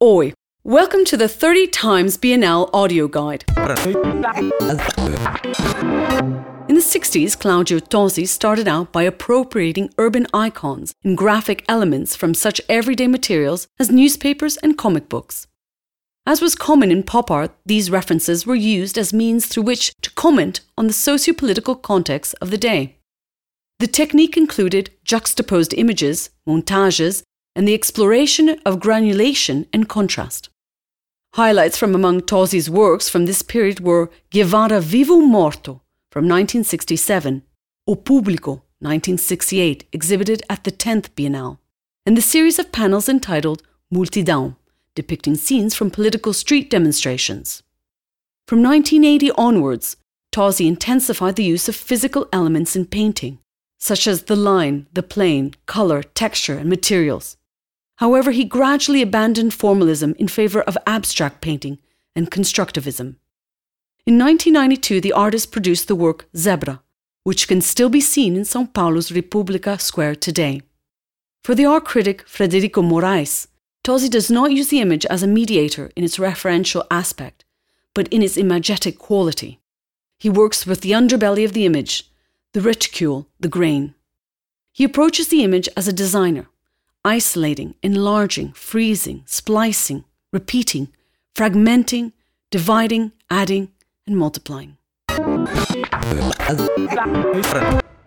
Oi, welcome to the 30 Times Biennale audio guide. In the 60s, Claudio Tozzi started out by appropriating urban icons and graphic elements from such everyday materials as newspapers and comic books. As was common in pop art, these references were used as means through which to comment on the socio political context of the day. The technique included juxtaposed images, montages, and the exploration of granulation and contrast. Highlights from among Tozzi's works from this period were Guevara Vivo Morto from 1967, O Público 1968, exhibited at the 10th Biennale, and the series of panels entitled Multidão depicting scenes from political street demonstrations. From 1980 onwards, Tozzi intensified the use of physical elements in painting, such as the line, the plane, colour, texture, and materials. However, he gradually abandoned formalism in favour of abstract painting and constructivism. In 1992, the artist produced the work Zebra, which can still be seen in São Paulo's República Square today. For the art critic Frederico Morais, Tozzi does not use the image as a mediator in its referential aspect, but in its imagetic quality. He works with the underbelly of the image, the reticule, the grain. He approaches the image as a designer, isolating, enlarging, freezing, splicing, repeating, fragmenting, dividing, adding, and multiplying.